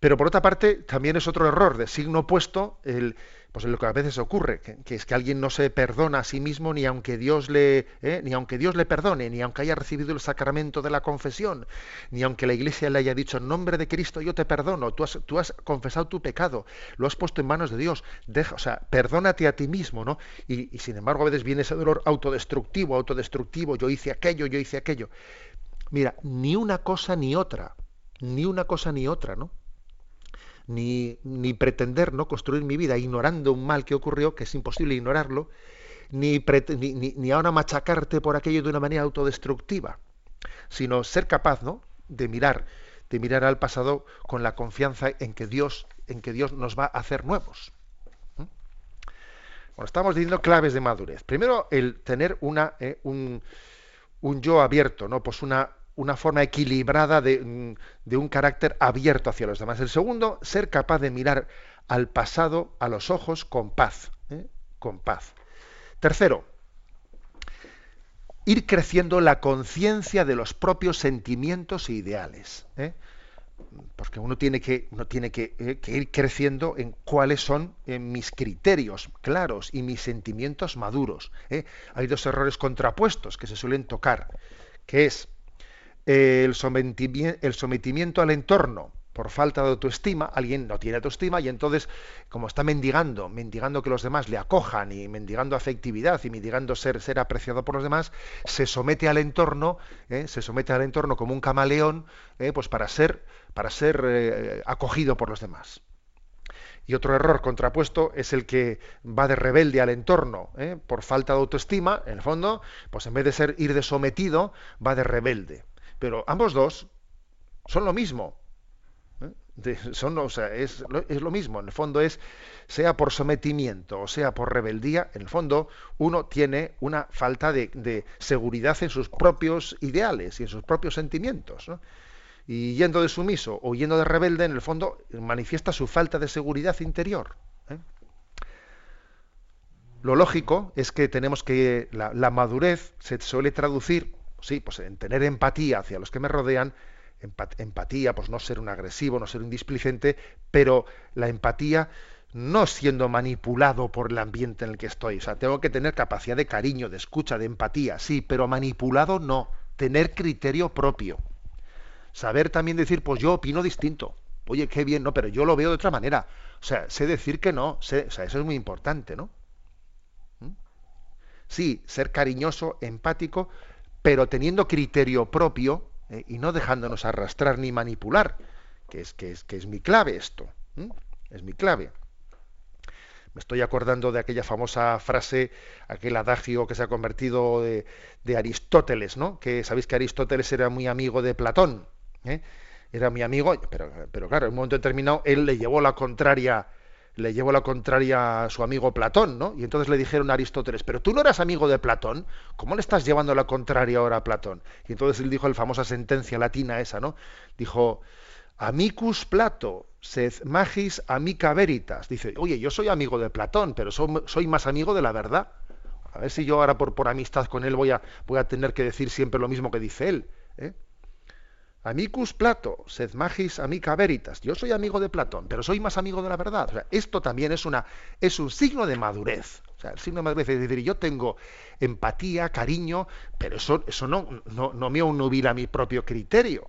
Pero por otra parte, también es otro error de signo opuesto el pues lo que a veces ocurre, que, es que alguien no se perdona a sí mismo ni aunque Dios le, ¿eh? ni aunque Dios le perdone, ni aunque haya recibido el sacramento de la confesión, ni aunque la Iglesia le haya dicho en nombre de Cristo yo te perdono, tú has, tú has confesado tu pecado, lo has puesto en manos de Dios, deja, o sea, perdónate a ti mismo, ¿no? Y, y sin embargo a veces viene ese dolor autodestructivo, autodestructivo, yo hice aquello, yo hice aquello. Mira, ni una cosa ni otra, ni una cosa ni otra, ¿no? Ni, ni pretender ¿no? construir mi vida ignorando un mal que ocurrió, que es imposible ignorarlo, ni, ni, ni, ahora machacarte por aquello de una manera autodestructiva, sino ser capaz ¿no? de mirar, de mirar al pasado con la confianza en que Dios, en que Dios nos va a hacer nuevos. Bueno, estamos diciendo claves de madurez. Primero, el tener una, eh, un, un yo abierto, ¿no? Pues una, una forma equilibrada mm, de, un carácter abierto hacia los demás. El segundo, ser capaz de mirar al pasado a los ojos con paz. ¿eh? Con paz. Tercero, ir creciendo la conciencia de los propios sentimientos e ideales. ¿eh? Porque uno tiene que, tiene que, eh, ir creciendo en cuáles son mis criterios claros y mis sentimientos maduros. Hay dos errores contrapuestos que se suelen tocar, que es el sometimiento, al entorno por falta de autoestima, alguien no tiene autoestima y entonces, como está mendigando, mendigando que los demás le acojan y mendigando afectividad y mendigando ser, apreciado por los demás, se somete al entorno, ¿eh? se somete al entorno como un camaleón, ¿eh? pues para ser, para ser eh, acogido por los demás. Y otro error contrapuesto es el que va de rebelde al entorno, por falta de autoestima, en el fondo, pues en vez de ser ir de sometido, va de rebelde. Pero ambos dos son lo mismo. ¿eh? son, o sea, es, es, lo mismo. En el fondo es, sea por sometimiento o sea por rebeldía, en el fondo uno tiene una falta de, seguridad en sus propios ideales y en sus propios sentimientos. Y yendo de sumiso o yendo de rebelde, en el fondo manifiesta su falta de seguridad interior. ¿eh? Lo lógico es que tenemos que la, la madurez se suele traducir sí, pues en tener empatía hacia los que me rodean, empatía, pues no ser un agresivo, no ser un displicente, pero la empatía no siendo manipulado por el ambiente en el que estoy. O sea, tengo que tener capacidad de cariño, de escucha, de empatía, sí, pero manipulado no. Tener criterio propio. Saber también decir, pues yo opino distinto. Oye, qué bien, no, pero yo lo veo de otra manera. O sea, sé decir que no. Sé, o sea, eso es muy importante, ¿no? ¿Mm? Sí, ser cariñoso, empático, pero teniendo criterio propio eh, y no dejándonos arrastrar ni manipular, que es, que es, que es mi clave esto, es mi clave. Me estoy acordando de aquella famosa frase, aquel adagio que se ha convertido de, Aristóteles, ¿no? Que sabéis que Aristóteles era muy amigo de Platón, ¿eh? era mi amigo, pero, pero claro, en un momento determinado él le llevó la contraria le llevó la contraria a su amigo Platón, ¿no? Y entonces le dijeron a Aristóteles, pero tú no eras amigo de Platón, ¿cómo le estás llevando la contraria ahora a Platón? Y entonces él dijo la famosa sentencia latina esa, ¿no? Dijo, amicus Plato, sed magis amica veritas. Dice, oye, yo soy amigo de Platón, pero soy, más amigo de la verdad. A ver si yo ahora por, por amistad con él voy a, voy a tener que decir siempre lo mismo que dice él. ¿eh? Amicus Plato, sed magis amica veritas. Yo soy amigo de Platón, pero soy más amigo de la verdad. O sea, esto también es, una, es un signo de madurez. O sea, el signo de madurez es decir, yo tengo empatía, cariño, pero eso, eso no, no, no me unubila mi propio criterio.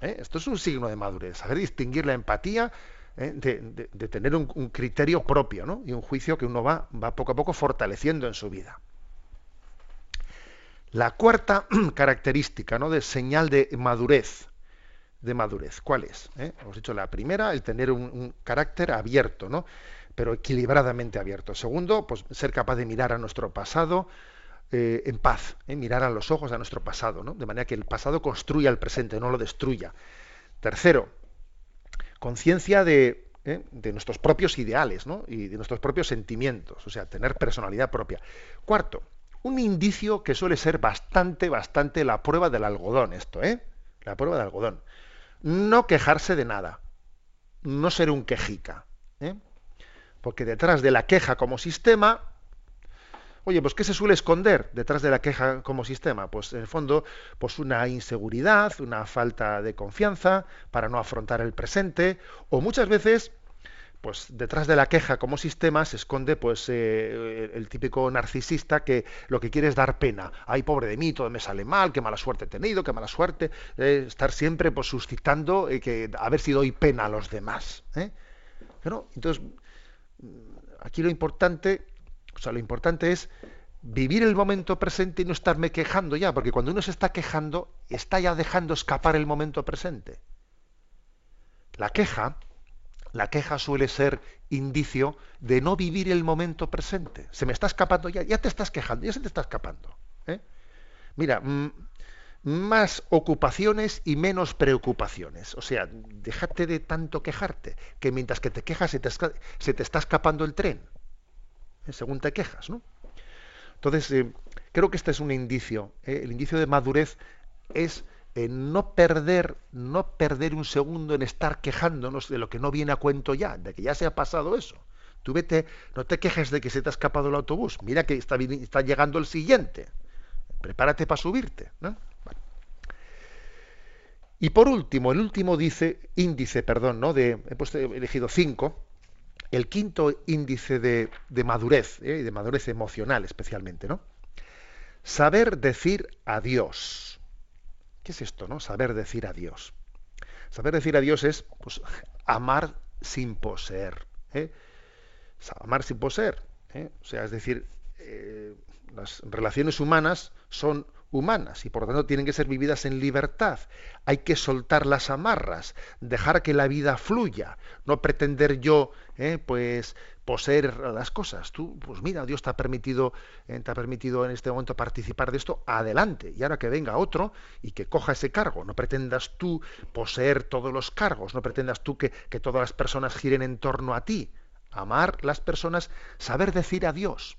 ¿eh? Esto es un signo de madurez, saber distinguir la empatía ¿eh? de, de, tener un, un, criterio propio ¿no? y un juicio que uno va, va poco a poco fortaleciendo en su vida. La cuarta característica ¿no? de señal de madurez, de madurez, ¿cuál es? ¿Eh? Hemos dicho la primera, el tener un, carácter abierto, ¿no? pero equilibradamente abierto. Segundo, pues ser capaz de mirar a nuestro pasado eh, en paz, ¿eh? mirar a los ojos a nuestro pasado, ¿no? de manera que el pasado construya el presente, no lo destruya. Tercero, conciencia de, de, nuestros propios ideales ¿no? y de nuestros propios sentimientos, o sea, tener personalidad propia. Cuarto, un indicio que suele ser bastante, bastante la prueba del algodón, esto, ¿eh? La prueba del algodón. No quejarse de nada, no ser un quejica, ¿eh? Porque detrás de la queja como sistema, oye, pues ¿qué se suele esconder detrás de la queja como sistema? Pues en el fondo, pues una inseguridad, una falta de confianza para no afrontar el presente, o muchas veces pues detrás de la queja como sistema se esconde pues eh, el típico narcisista que lo que quiere es dar pena. Ay, pobre de mí, todo me sale mal, qué mala suerte he tenido, qué mala suerte. Eh, estar siempre pues suscitando eh, que a ver si pena a los demás. ¿no? Entonces, aquí lo importante, o sea, lo importante es vivir el momento presente y no estarme quejando ya, porque cuando uno se está quejando, está ya dejando escapar el momento presente. La queja, la queja suele ser indicio de no vivir el momento presente. Se me está escapando ya, ya te estás quejando, ya se te está escapando. ¿eh? Mira, más ocupaciones y menos preocupaciones. O sea, déjate de tanto quejarte, que mientras que te quejas se te, se te está escapando el tren, ¿eh? según te quejas, ¿no? Entonces, eh, creo que este es un indicio. ¿eh? El indicio de madurez es no perder, no perder un segundo en estar quejándonos de lo que no viene a cuento ya, de que ya se ha pasado eso. Tú vete, no te quejes de que se te ha escapado el autobús. Mira que está, está llegando el siguiente. Prepárate para subirte. ¿no? Y por último, el último dice, índice, perdón, ¿no? De, he, puesto, he elegido cinco. El quinto índice de, de madurez, ¿eh? de madurez emocional especialmente, ¿no? Saber decir adiós. ¿Qué es esto, no? Saber decir adiós. Saber decir adiós es pues, amar sin poseer. ¿eh? Amar sin poseer. ¿eh? O sea, es decir, eh, las relaciones humanas son humanas y por lo tanto tienen que ser vividas en libertad. Hay que soltar las amarras, dejar que la vida fluya, no pretender yo, eh, pues, poseer las cosas. Tú, pues mira, Dios te ha permitido, eh, te ha permitido en este momento participar de esto, adelante. Y ahora que venga otro y que coja ese cargo. No pretendas tú poseer todos los cargos, no pretendas tú que, que todas las personas giren en torno a ti. Amar las personas, saber decir adiós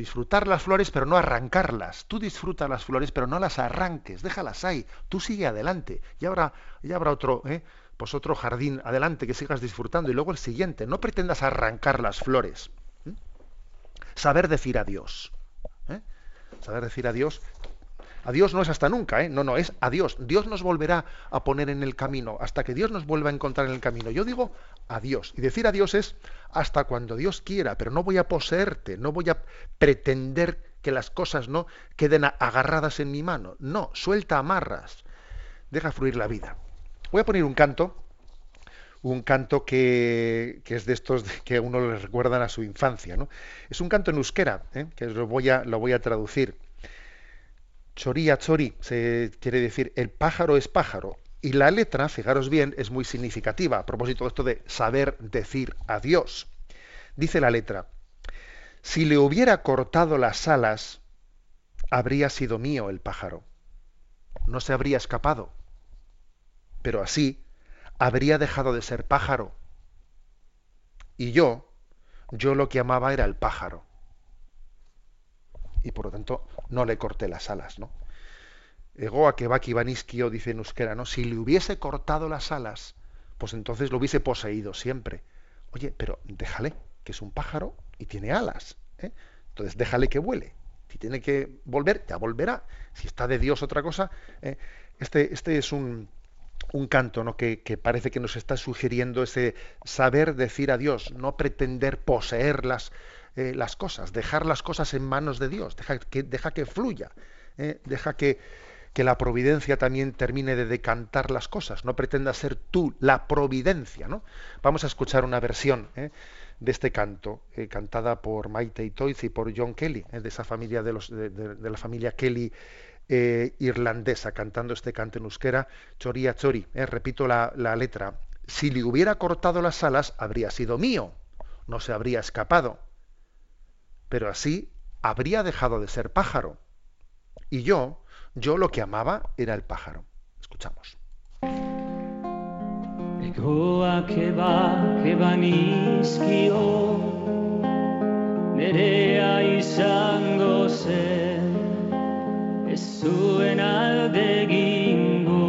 disfrutar las flores pero no arrancarlas. Tú disfruta las flores pero no las arranques, déjalas ahí. Tú sigue adelante. Y habrá, ya habrá otro, ¿eh? Pues otro jardín adelante que sigas disfrutando y luego el siguiente. No pretendas arrancar las flores. ¿eh? Saber decir adiós. ¿eh? Saber decir adiós. Adiós no es hasta nunca, ¿eh? no, no, es adiós. Dios nos volverá a poner en el camino, hasta que Dios nos vuelva a encontrar en el camino. Yo digo adiós. Y decir adiós es hasta cuando Dios quiera, pero no voy a poseerte, no voy a pretender que las cosas no queden agarradas en mi mano. No, suelta amarras. Deja fluir la vida. Voy a poner un canto, un canto que, que es de estos que a uno le recuerdan a su infancia. ¿no? Es un canto en euskera, ¿eh? que lo voy, a, lo voy a traducir. Choría chori, se quiere decir el pájaro es pájaro. Y la letra, fijaros bien, es muy significativa a propósito de esto de saber decir adiós. Dice la letra, si le hubiera cortado las alas, habría sido mío el pájaro. No se habría escapado. Pero así habría dejado de ser pájaro. Y yo, yo lo que amaba era el pájaro. Y por lo tanto no le corté las alas, ¿no? Egoa que Baki Baniskio dice en euskera, ¿no? Si le hubiese cortado las alas, pues entonces lo hubiese poseído siempre. Oye, pero déjale, que es un pájaro y tiene alas. ¿eh? Entonces déjale que vuele. Si tiene que volver, ya volverá. Si está de Dios otra cosa. ¿eh? Este, este es un, un canto ¿no? que, parece que nos está sugiriendo ese saber decir a Dios, no pretender poseer las, eh, las cosas, dejar las cosas en manos de Dios, deja que, deja que fluya, ¿eh? deja que, que, la providencia también termine de decantar las cosas, no pretenda ser tú la providencia. ¿no? Vamos a escuchar una versión ¿eh? de este canto, cantada por Maite Itoiz y por John Kelly, de esa familia de, los, de la familia Kelly eh, irlandesa cantando este canto en euskera, Choría Chori. Eh, repito la, letra. Si le hubiera cortado las alas, habría sido mío, no se habría escapado. Pero así habría dejado de ser pájaro. Y yo, yo lo que amaba era el pájaro. Escuchamos. zuen alde gingo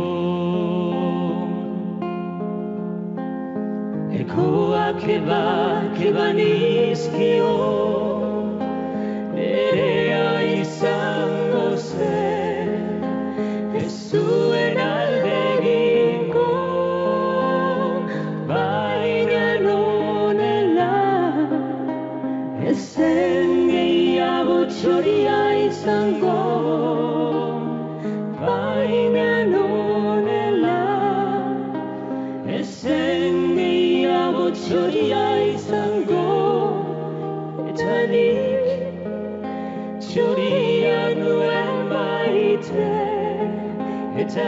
Ekoak eba, keba nizkion zuria izango eta nik zuria nuen baitre eta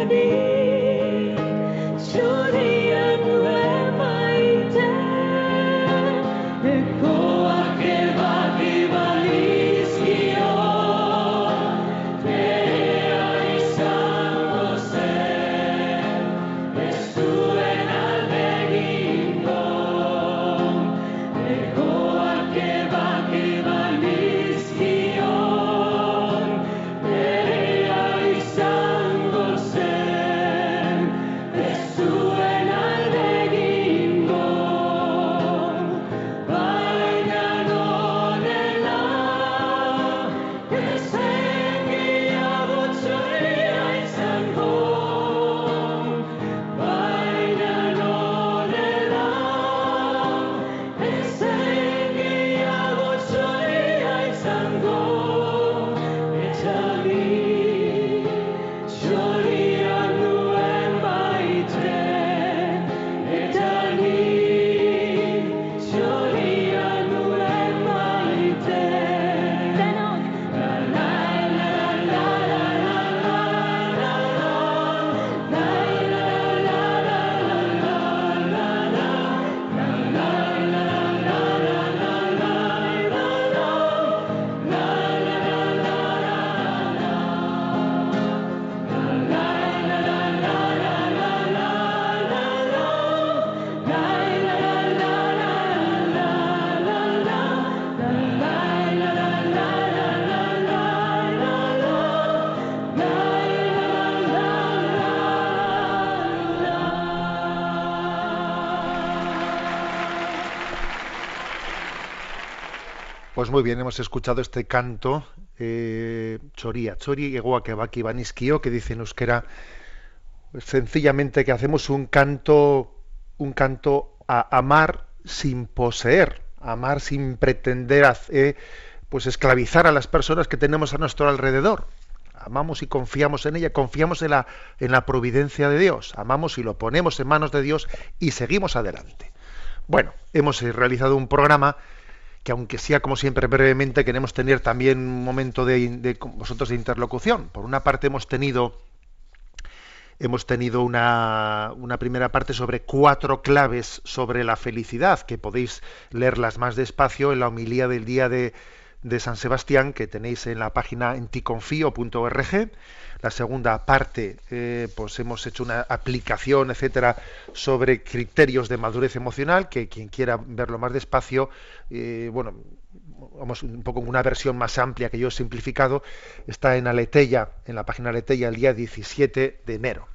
Pues muy bien, hemos escuchado este canto, eh, Choría, Chori, Egoa, Kebaki, Baniskio, que dice en euskera, sencillamente que hacemos un canto, un canto a amar sin poseer, amar sin pretender hacer, pues esclavizar a las personas que tenemos a nuestro alrededor. Amamos y confiamos en ella, confiamos en la, en la providencia de Dios, amamos y lo ponemos en manos de Dios y seguimos adelante. Bueno, hemos realizado un programa que aunque sea como siempre brevemente, queremos tener también un momento de, vosotros de interlocución. Por una parte hemos tenido hemos tenido una, una, primera parte sobre cuatro claves sobre la felicidad, que podéis leerlas más despacio en la homilía del día de, de San Sebastián que tenéis en la página enticonfío.org. La segunda parte, eh, pues hemos hecho una aplicación, etcétera, sobre criterios de madurez emocional, que quien quiera verlo más despacio, eh, bueno, vamos un poco una versión más amplia que yo he simplificado, está en Aleteya, en la página Aleteya, el día 17 de enero.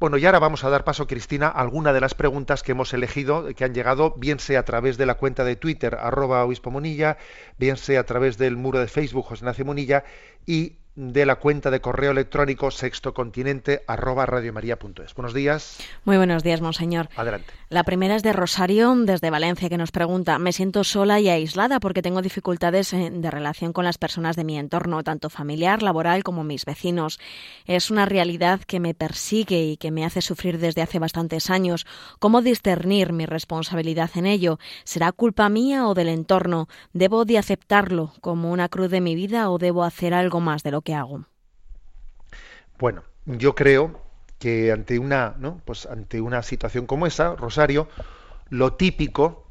Bueno, y ahora vamos a dar paso, Cristina, a alguna de las preguntas que hemos elegido, que han llegado, bien sea a través de la cuenta de Twitter, arroba obispo Monilla, bien sea a través del muro de Facebook, José Ignacio Monilla, y de la cuenta de correo electrónico sextocontinente arroba radiomaria.es. Buenos días. Muy buenos días, monseñor. Adelante. La primera es de Rosario, desde Valencia, que nos pregunta, me siento sola y aislada porque tengo dificultades de relación con las personas de mi entorno, tanto familiar, laboral como mis vecinos. Es una realidad que me persigue y que me hace sufrir desde hace bastantes años. ¿Cómo discernir mi responsabilidad en ello? ¿Será culpa mía o del entorno? ¿Debo de aceptarlo como una cruz de mi vida o debo hacer algo más de lo que hago? Bueno, yo creo que ante una, ¿no? pues ante una situación como esa, Rosario, lo típico,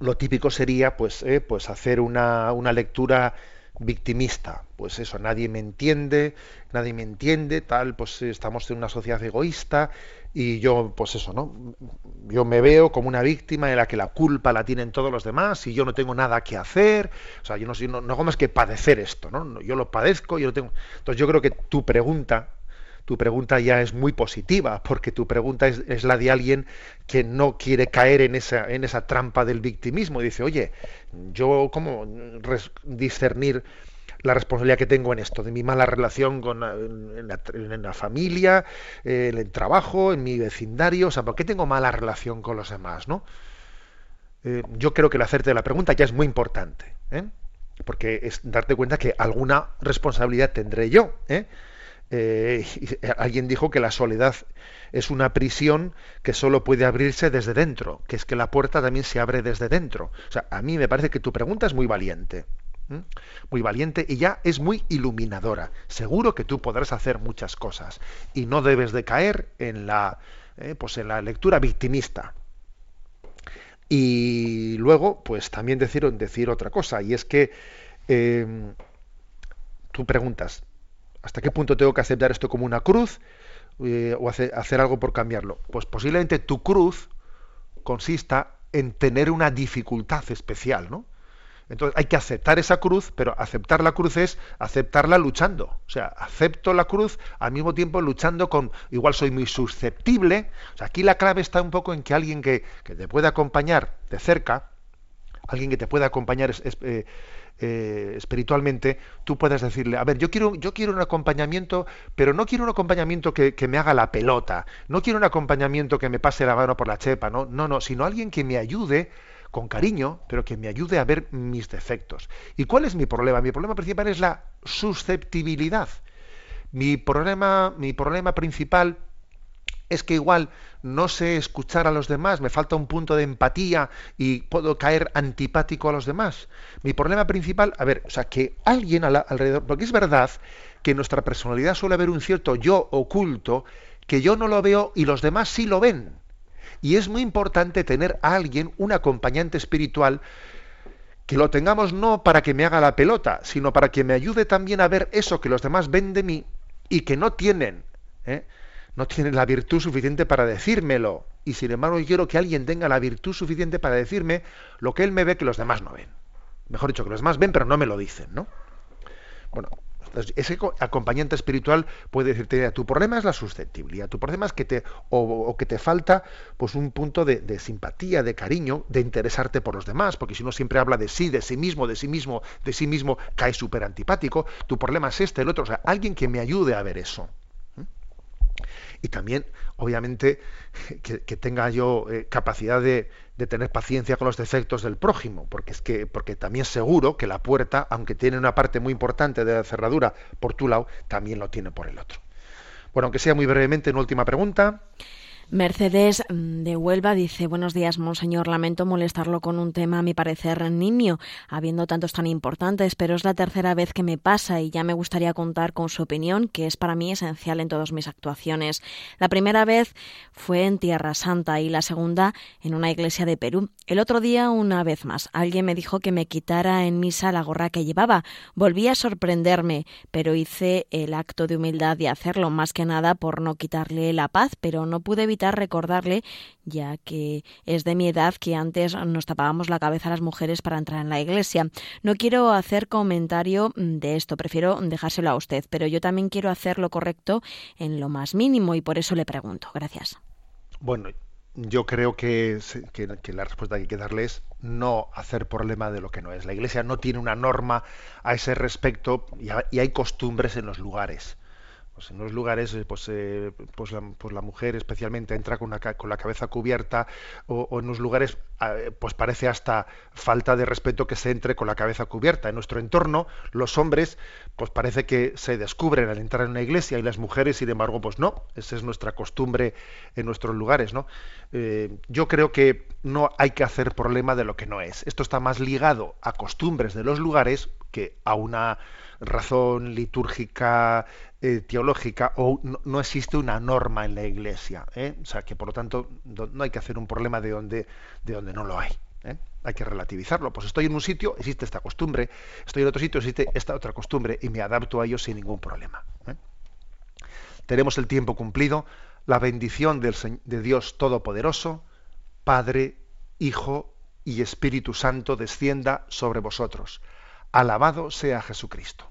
lo típico sería pues, eh, pues hacer una, una lectura victimista. Pues eso, nadie me entiende, nadie me entiende, tal, pues estamos en una sociedad egoísta y yo, pues eso, ¿no? Yo me veo como una víctima en la que la culpa la tienen todos los demás y yo no tengo nada que hacer. O sea, yo no, no, hago más que padecer esto, ¿no? Yo lo padezco, yo lo tengo. Entonces yo creo que tu pregunta, tu pregunta ya es muy positiva, porque tu pregunta es, la de alguien que no quiere caer en esa, en esa trampa del victimismo. Y dice, oye, yo cómo discernir la responsabilidad que tengo en esto, de mi mala relación con en la, familia, en el trabajo, en mi vecindario, o sea, ¿por qué tengo mala relación con los demás? ¿no? Eh, yo creo que el hacerte la pregunta ya es muy importante, ¿eh? porque es darte cuenta que alguna responsabilidad tendré yo. ¿eh? Alguien dijo que la soledad es una prisión que solo puede abrirse desde dentro, que es que la puerta también se abre desde dentro. O sea, a mí me parece que tu pregunta es muy valiente muy valiente y ya es muy iluminadora. Seguro que tú podrás hacer muchas cosas y no debes de caer en la, eh, pues en la lectura victimista. Y luego, pues también decir, decir otra cosa, y es que em, tú preguntas, ¿hasta qué punto tengo que aceptar esto como una cruz eh, o hacer algo por cambiarlo? Pues posiblemente tu cruz consista en tener una dificultad especial, ¿no? Entonces hay que aceptar esa cruz, pero aceptar la cruz es aceptarla luchando. O sea, acepto la cruz al mismo tiempo luchando con, igual soy muy susceptible. O sea, aquí la clave está un poco en que alguien que, te pueda acompañar de cerca, alguien que te pueda acompañar eh, eh, espiritualmente, tú puedas decirle, a ver, yo quiero, yo quiero un acompañamiento, pero no quiero un acompañamiento que, que, me haga la pelota, no quiero un acompañamiento que me pase la mano por la chepa, no, no, no, sino alguien que me ayude con cariño, pero que me ayude a ver mis defectos. ¿Y cuál es mi problema? Mi problema principal es la susceptibilidad. Mi problema, mi problema principal es que igual no sé escuchar a los demás, me falta un punto de empatía y puedo caer antipático a los demás. Mi problema principal, a ver, o sea, que alguien alrededor, porque es verdad que en nuestra personalidad suele haber un cierto yo oculto que yo no lo veo y los demás sí lo ven. Y es muy importante tener a alguien, un acompañante espiritual, que lo tengamos no para que me haga la pelota, sino para que me ayude también a ver eso que los demás ven de mí y que no tienen, ¿eh? No tienen la virtud suficiente para decírmelo. Y sin embargo, quiero que alguien tenga la virtud suficiente para decirme lo que él me ve que los demás no ven. Mejor dicho, que los demás ven, pero no me lo dicen, ¿no? Bueno, ese acompañante espiritual puede decirte, tu problema es la susceptibilidad, tu problema es que te, o, que te falta pues un punto de, simpatía, de cariño, de interesarte por los demás, porque si uno siempre habla de sí, de sí mismo, de sí mismo, de sí mismo, cae súper antipático, tu problema es este, el otro, o sea, alguien que me ayude a ver eso. Y también, obviamente, que, tenga yo eh, capacidad de, de, tener paciencia con los defectos del prójimo, porque es que, porque también seguro que la puerta, aunque tiene una parte muy importante de la cerradura por tu lado, también lo tiene por el otro. Bueno, aunque sea muy brevemente, una última pregunta. Mercedes mm, de Huelva dice, buenos días, monseñor, lamento molestarlo con un tema a mi parecer niño, habiendo tantos tan importantes, pero es la tercera vez que me pasa y ya me gustaría contar con su opinión, que es para mí esencial en todas mis actuaciones. La primera vez fue en Tierra Santa y la segunda en una iglesia de Perú. El otro día, una vez más, alguien me dijo que me quitara en misa la gorra que llevaba. Volví a sorprenderme, pero hice el acto de humildad de hacerlo, más que nada por no quitarle la paz, pero no pude evitar recordarle, ya que es de mi edad que antes nos tapábamos la cabeza a las mujeres para entrar en la iglesia. No quiero hacer comentario de esto, prefiero dejárselo a usted, pero yo también quiero hacer lo correcto en lo más mínimo y por eso le pregunto. Gracias. Bueno, yo creo que, la respuesta que hay que darle es no hacer problema de lo que no es. La Iglesia no tiene una norma a ese respecto y hay costumbres en los lugares pues en los lugares eh, pues, eh, pues, la, pues, la, mujer especialmente entra con, con la cabeza cubierta o, en los lugares ah, pues parece hasta falta de respeto que se entre con la cabeza cubierta. En nuestro entorno los hombres pues parece que se descubren al entrar en una iglesia y las mujeres sin embargo pues no. Esa es nuestra costumbre en nuestros lugares no eh, yo creo que no hay que hacer problema de lo que no es. Esto está más ligado a costumbres de los lugares que a una razón litúrgica eh, teológica o no, existe una norma en la Iglesia. ¿eh? O sea que por lo tanto no hay que hacer un problema de donde, de donde no lo hay. ¿eh? Hay que relativizarlo. Pues estoy en un sitio, existe esta costumbre, estoy en otro sitio, existe esta otra costumbre y me adapto a ello sin ningún problema. Tenemos el tiempo cumplido. La bendición del, de Dios Todopoderoso, Padre, Hijo y Espíritu Santo descienda sobre vosotros. Alabado sea Jesucristo.